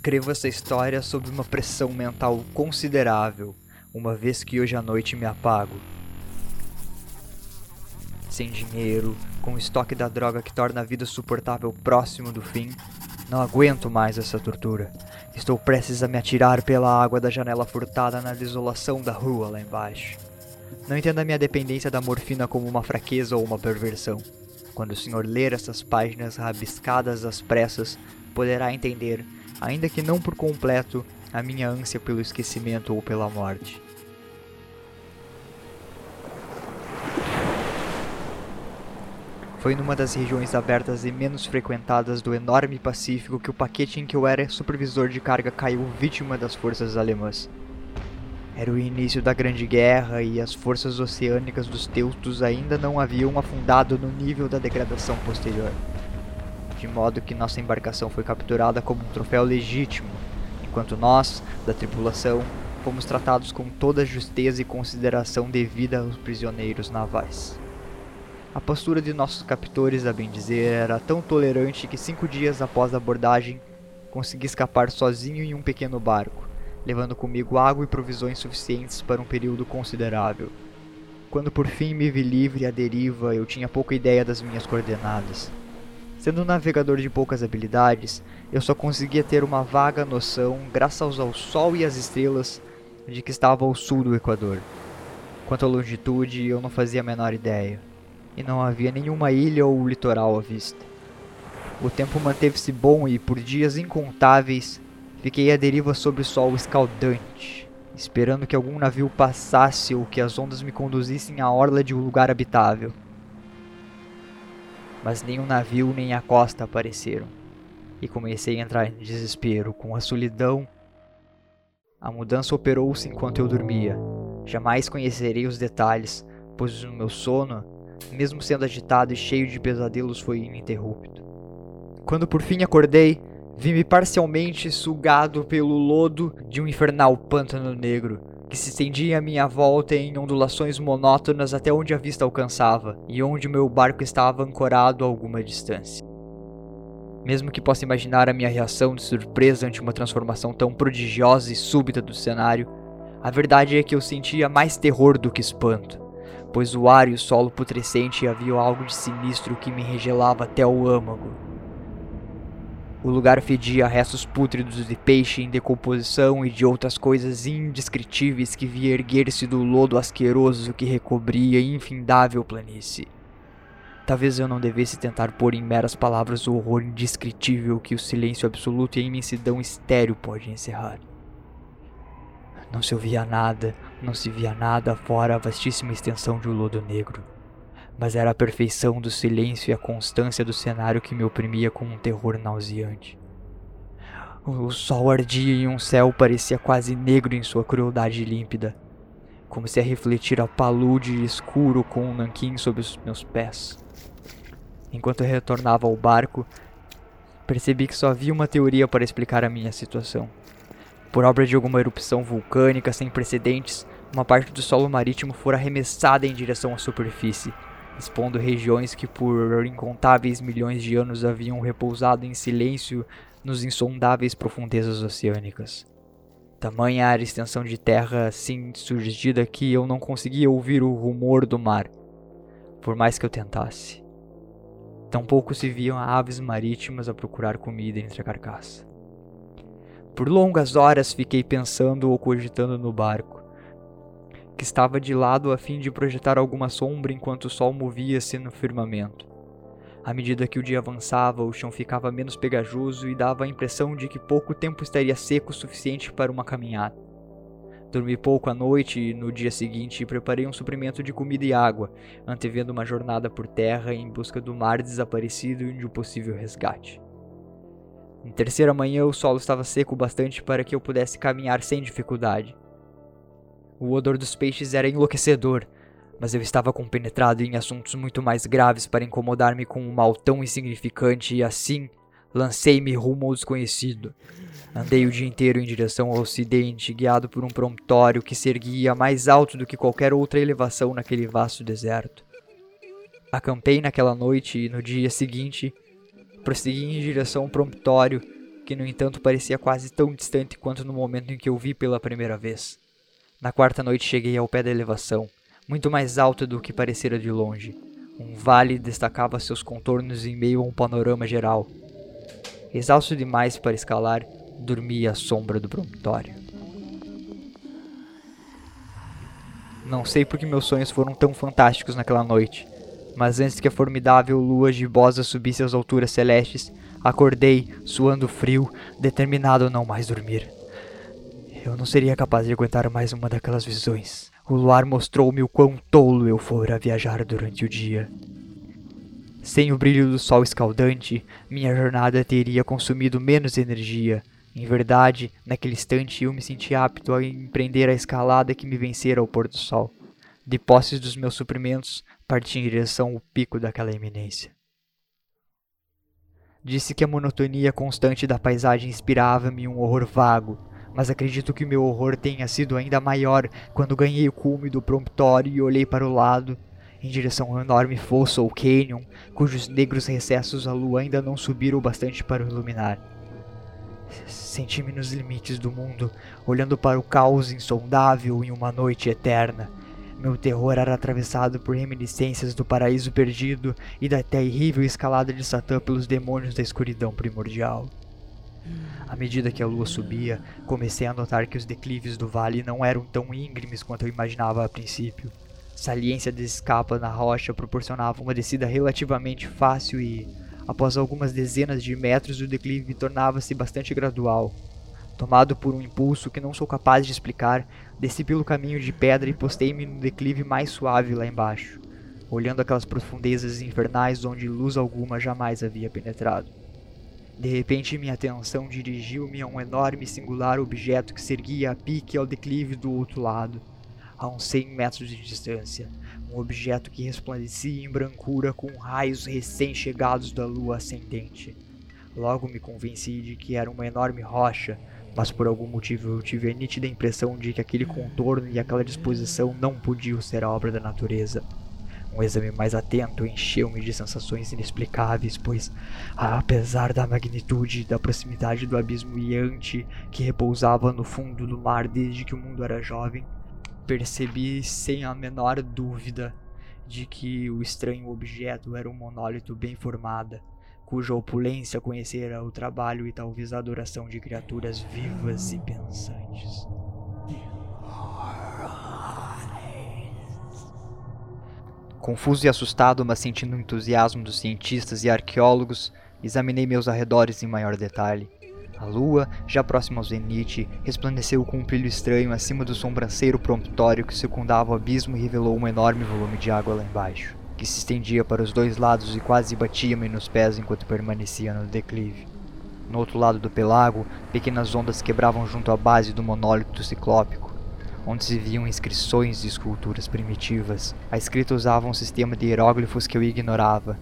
Escrevo essa história sob uma pressão mental considerável, uma vez que hoje à noite me apago. Sem dinheiro, com o estoque da droga que torna a vida suportável próximo do fim, não aguento mais essa tortura. Estou prestes a me atirar pela água da janela furtada na desolação da rua lá embaixo. Não entenda a minha dependência da morfina como uma fraqueza ou uma perversão. Quando o senhor ler essas páginas rabiscadas às pressas, poderá entender ainda que não por completo, a minha ânsia pelo esquecimento ou pela morte. Foi numa das regiões abertas e menos frequentadas do enorme Pacífico que o paquete em que eu era supervisor de carga caiu vítima das forças alemãs. Era o início da Grande Guerra e as forças oceânicas dos Teutos ainda não haviam afundado no nível da degradação posterior de modo que nossa embarcação foi capturada como um troféu legítimo, enquanto nós, da tripulação, fomos tratados com toda a justeza e consideração devida aos prisioneiros navais. A postura de nossos captores, a bem dizer, era tão tolerante que cinco dias após a abordagem consegui escapar sozinho em um pequeno barco, levando comigo água e provisões suficientes para um período considerável. Quando por fim me vi livre à deriva, eu tinha pouca ideia das minhas coordenadas. Sendo um navegador de poucas habilidades, eu só conseguia ter uma vaga noção, graças ao Sol e às estrelas, de que estava ao sul do Equador. Quanto à longitude, eu não fazia a menor ideia, e não havia nenhuma ilha ou litoral à vista. O tempo manteve-se bom e, por dias incontáveis, fiquei à deriva sob o sol escaldante, esperando que algum navio passasse ou que as ondas me conduzissem à orla de um lugar habitável mas o navio nem a costa apareceram. E comecei a entrar em desespero com a solidão. A mudança operou-se enquanto eu dormia. Jamais conhecerei os detalhes, pois o meu sono, mesmo sendo agitado e cheio de pesadelos, foi ininterrupto. Quando por fim acordei, vi-me parcialmente sugado pelo lodo de um infernal pântano negro que se estendia à minha volta em ondulações monótonas até onde a vista alcançava e onde meu barco estava ancorado a alguma distância. Mesmo que possa imaginar a minha reação de surpresa ante uma transformação tão prodigiosa e súbita do cenário, a verdade é que eu sentia mais terror do que espanto, pois o ar e o solo putrescente havia algo de sinistro que me regelava até o âmago. O lugar fedia restos pútridos de peixe em decomposição e de outras coisas indescritíveis que via erguer-se do lodo asqueroso que recobria a infindável planície. Talvez eu não devesse tentar pôr em meras palavras o horror indescritível que o silêncio absoluto e a imensidão estéril pode encerrar. Não se ouvia nada, não se via nada fora a vastíssima extensão de um lodo negro mas era a perfeição do silêncio e a constância do cenário que me oprimia com um terror nauseante. O sol ardia e um céu parecia quase negro em sua crueldade límpida, como se a refletir a palude escuro com um nanquim sob os meus pés. Enquanto eu retornava ao barco, percebi que só havia uma teoria para explicar a minha situação. Por obra de alguma erupção vulcânica sem precedentes, uma parte do solo marítimo fora arremessada em direção à superfície, expondo regiões que por incontáveis milhões de anos haviam repousado em silêncio nos insondáveis profundezas oceânicas. Tamanha era a extensão de terra assim surgida que eu não conseguia ouvir o rumor do mar, por mais que eu tentasse. Tampouco se viam aves marítimas a procurar comida entre a carcaça. Por longas horas fiquei pensando ou cogitando no barco que estava de lado a fim de projetar alguma sombra enquanto o sol movia-se no firmamento. À medida que o dia avançava, o chão ficava menos pegajoso e dava a impressão de que pouco tempo estaria seco o suficiente para uma caminhada. Dormi pouco à noite e no dia seguinte preparei um suprimento de comida e água, antevendo uma jornada por terra em busca do mar desaparecido e de um possível resgate. Na terceira manhã, o solo estava seco bastante para que eu pudesse caminhar sem dificuldade. O odor dos peixes era enlouquecedor, mas eu estava compenetrado em assuntos muito mais graves para incomodar-me com um mal tão insignificante e assim lancei-me rumo ao desconhecido. Andei o dia inteiro em direção ao ocidente, guiado por um promontório que se erguia mais alto do que qualquer outra elevação naquele vasto deserto. Acampei naquela noite e no dia seguinte prossegui em direção ao promontório que no entanto parecia quase tão distante quanto no momento em que eu vi pela primeira vez. Na quarta noite cheguei ao pé da elevação, muito mais alta do que parecera de longe. Um vale destacava seus contornos em meio a um panorama geral. Exausto demais para escalar, dormi à sombra do promontório. Não sei por que meus sonhos foram tão fantásticos naquela noite, mas antes que a formidável lua gibosa subisse às alturas celestes, acordei, suando frio, determinado a não mais dormir. Eu não seria capaz de aguentar mais uma daquelas visões. O luar mostrou-me o quão tolo eu fora viajar durante o dia. Sem o brilho do sol escaldante, minha jornada teria consumido menos energia. Em verdade, naquele instante eu me senti apto a empreender a escalada que me vencera ao pôr do sol. De posses dos meus suprimentos, parti em direção ao pico daquela eminência. Disse que a monotonia constante da paisagem inspirava-me um horror vago, mas acredito que meu horror tenha sido ainda maior quando ganhei o cume do promptório e olhei para o lado, em direção ao enorme fosso ou canyon, cujos negros recessos a lua ainda não subiram o bastante para o iluminar. Senti-me nos limites do mundo, olhando para o caos insondável em uma noite eterna. Meu terror era atravessado por reminiscências do paraíso perdido e da terrível escalada de Satã pelos demônios da escuridão primordial. À medida que a lua subia, comecei a notar que os declives do vale não eram tão íngremes quanto eu imaginava a princípio. Saliência de escapa na rocha proporcionava uma descida relativamente fácil e, após algumas dezenas de metros, o declive tornava-se bastante gradual. Tomado por um impulso que não sou capaz de explicar, desci pelo caminho de pedra e postei-me no declive mais suave lá embaixo, olhando aquelas profundezas infernais onde luz alguma jamais havia penetrado. De repente, minha atenção dirigiu-me a um enorme e singular objeto que se erguia a pique ao declive do outro lado, a uns 100 metros de distância. Um objeto que resplandecia em brancura com raios recém-chegados da lua ascendente. Logo me convenci de que era uma enorme rocha, mas por algum motivo eu tive a nítida impressão de que aquele contorno e aquela disposição não podiam ser obra da natureza. Um exame mais atento encheu-me de sensações inexplicáveis, pois, apesar da magnitude da proximidade do abismo iante que repousava no fundo do mar desde que o mundo era jovem, percebi sem a menor dúvida de que o estranho objeto era um monólito bem formada, cuja opulência conhecera o trabalho e talvez a adoração de criaturas vivas e pensantes. Confuso e assustado, mas sentindo o entusiasmo dos cientistas e arqueólogos, examinei meus arredores em maior detalhe. A lua, já próxima ao zenite, resplandeceu com um brilho estranho acima do sobranceiro promptório que circundava o abismo e revelou um enorme volume de água lá embaixo, que se estendia para os dois lados e quase batia-me nos pés enquanto permanecia no declive. No outro lado do pelago, pequenas ondas quebravam junto à base do monólito ciclópico onde se viam inscrições de esculturas primitivas. A escrita usava um sistema de hieróglifos que eu ignorava,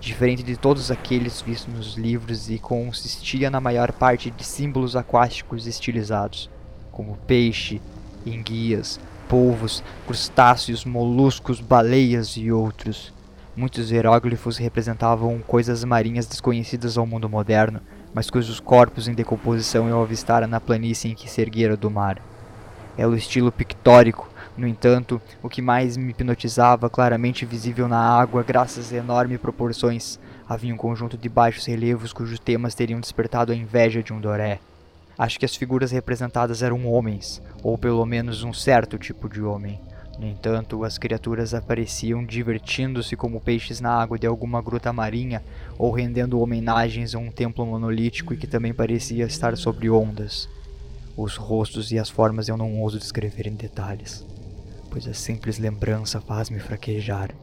diferente de todos aqueles vistos nos livros e consistia na maior parte de símbolos aquáticos estilizados, como peixe, enguias, polvos, crustáceos, moluscos, baleias e outros. Muitos hieróglifos representavam coisas marinhas desconhecidas ao mundo moderno, mas cujos corpos em decomposição eu avistara na planície em que se erguera do mar. Era o estilo pictórico, no entanto, o que mais me hipnotizava, claramente visível na água graças a enormes proporções, havia um conjunto de baixos relevos cujos temas teriam despertado a inveja de um Doré. Acho que as figuras representadas eram homens, ou pelo menos um certo tipo de homem. No entanto, as criaturas apareciam divertindo-se como peixes na água de alguma gruta marinha ou rendendo homenagens a um templo monolítico e que também parecia estar sobre ondas. Os rostos e as formas eu não ouso descrever em detalhes, pois a simples lembrança faz-me fraquejar.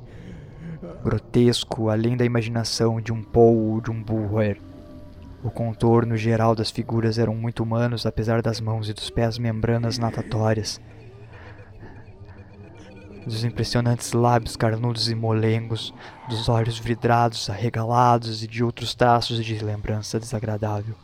Grotesco, além da imaginação de um Paul ou de um Bulwer. O contorno geral das figuras eram muito humanos, apesar das mãos e dos pés membranas natatórias. Dos impressionantes lábios carnudos e molengos, dos olhos vidrados, arregalados e de outros traços de lembrança desagradável.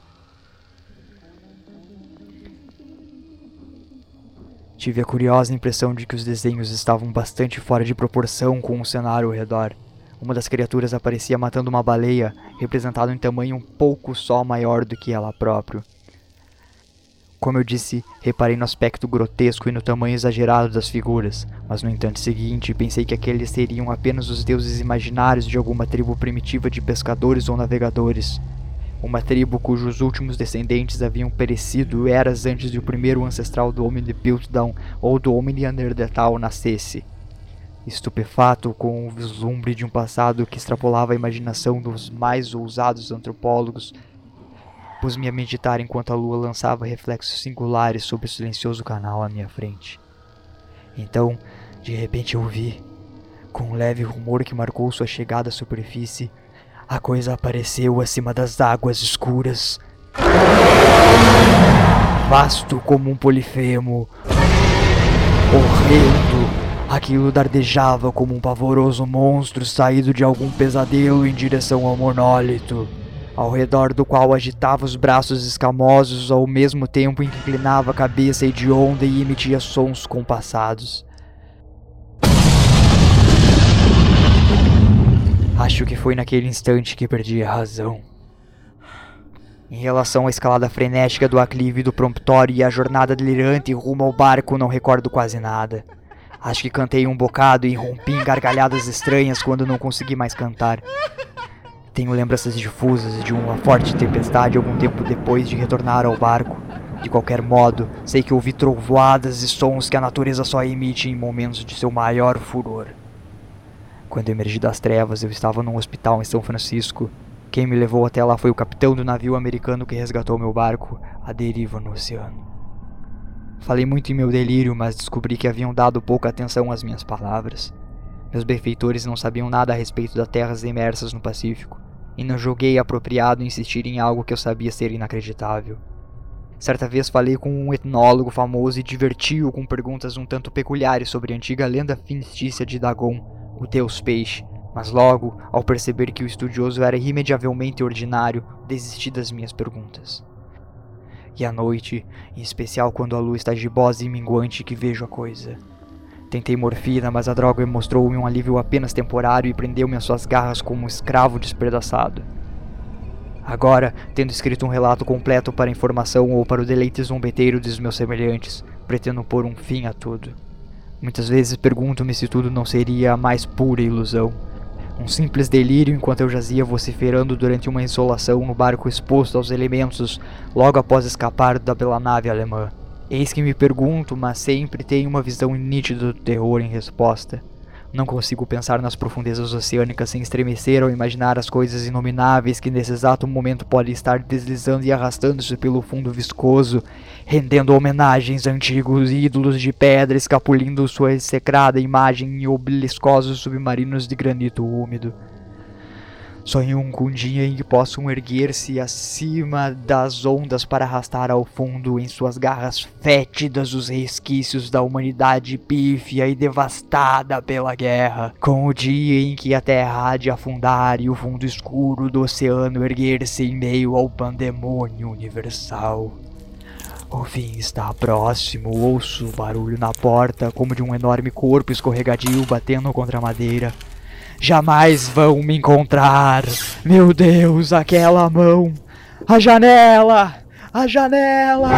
Tive a curiosa impressão de que os desenhos estavam bastante fora de proporção com o cenário ao redor. uma das criaturas aparecia matando uma baleia, representada em tamanho um pouco só maior do que ela própria. Como eu disse, reparei no aspecto grotesco e no tamanho exagerado das figuras, mas no instante seguinte pensei que aqueles seriam apenas os deuses imaginários de alguma tribo primitiva de pescadores ou navegadores. Uma tribo cujos últimos descendentes haviam perecido eras antes de o primeiro ancestral do Homem de Piltdown ou do Homem de Neanderthal nascesse. Estupefato com o vislumbre de um passado que extrapolava a imaginação dos mais ousados antropólogos, Pus-me a meditar enquanto a lua lançava reflexos singulares sobre o silencioso canal à minha frente. Então, de repente ouvi, com um leve rumor que marcou sua chegada à superfície, a coisa apareceu acima das águas escuras. Vasto como um polifemo, horrendo, aquilo dardejava como um pavoroso monstro saído de algum pesadelo em direção ao monólito ao redor do qual agitava os braços escamosos ao mesmo tempo em que inclinava a cabeça hedionda e emitia sons compassados. Acho que foi naquele instante que perdi a razão. Em relação à escalada frenética do aclive do promptório e a jornada delirante rumo ao barco, não recordo quase nada. Acho que cantei um bocado e rompi em gargalhadas estranhas quando não consegui mais cantar. Tenho lembranças difusas de uma forte tempestade algum tempo depois de retornar ao barco. De qualquer modo, sei que ouvi trovoadas e sons que a natureza só emite em momentos de seu maior furor. Quando emergi das trevas, eu estava num hospital em São Francisco. Quem me levou até lá foi o capitão do navio americano que resgatou meu barco à deriva no oceano. Falei muito em meu delírio, mas descobri que haviam dado pouca atenção às minhas palavras. Meus benfeitores não sabiam nada a respeito das terras imersas no Pacífico e não julguei apropriado insistir em algo que eu sabia ser inacreditável. Certa vez falei com um etnólogo famoso e diverti-o com perguntas um tanto peculiares sobre a antiga lenda finistícia de Dagon, o deus peixe, mas logo, ao perceber que o estudioso era irremediavelmente ordinário, desisti das minhas perguntas. E à noite, em especial quando a lua está gibosa e minguante, que vejo a coisa. Tentei morfina, mas a droga me mostrou-me um alívio apenas temporário e prendeu-me às suas garras como um escravo despedaçado. Agora, tendo escrito um relato completo para informação ou para o deleite zombeteiro dos meus semelhantes, pretendo pôr um fim a tudo. Muitas vezes pergunto-me se tudo não seria a mais pura ilusão. Um simples delírio enquanto eu jazia vociferando durante uma insolação no barco exposto aos elementos logo após escapar da bela nave alemã. Eis que me pergunto, mas sempre tenho uma visão nítida do terror em resposta. Não consigo pensar nas profundezas oceânicas sem estremecer ao imaginar as coisas inomináveis que nesse exato momento podem estar deslizando e arrastando-se pelo fundo viscoso, rendendo homenagens a antigos ídolos de pedra, escapulindo sua execrada imagem em obeliscosos submarinos de granito úmido. Sonho com um dia em que possam erguer-se acima das ondas para arrastar ao fundo em suas garras fétidas os resquícios da humanidade pífia e devastada pela guerra. Com o dia em que a terra há de afundar e o fundo escuro do oceano erguer-se em meio ao pandemônio universal. O fim está próximo, ouço o barulho na porta como de um enorme corpo escorregadio batendo contra a madeira jamais vão me encontrar. Meu Deus, aquela mão! A janela! A janela!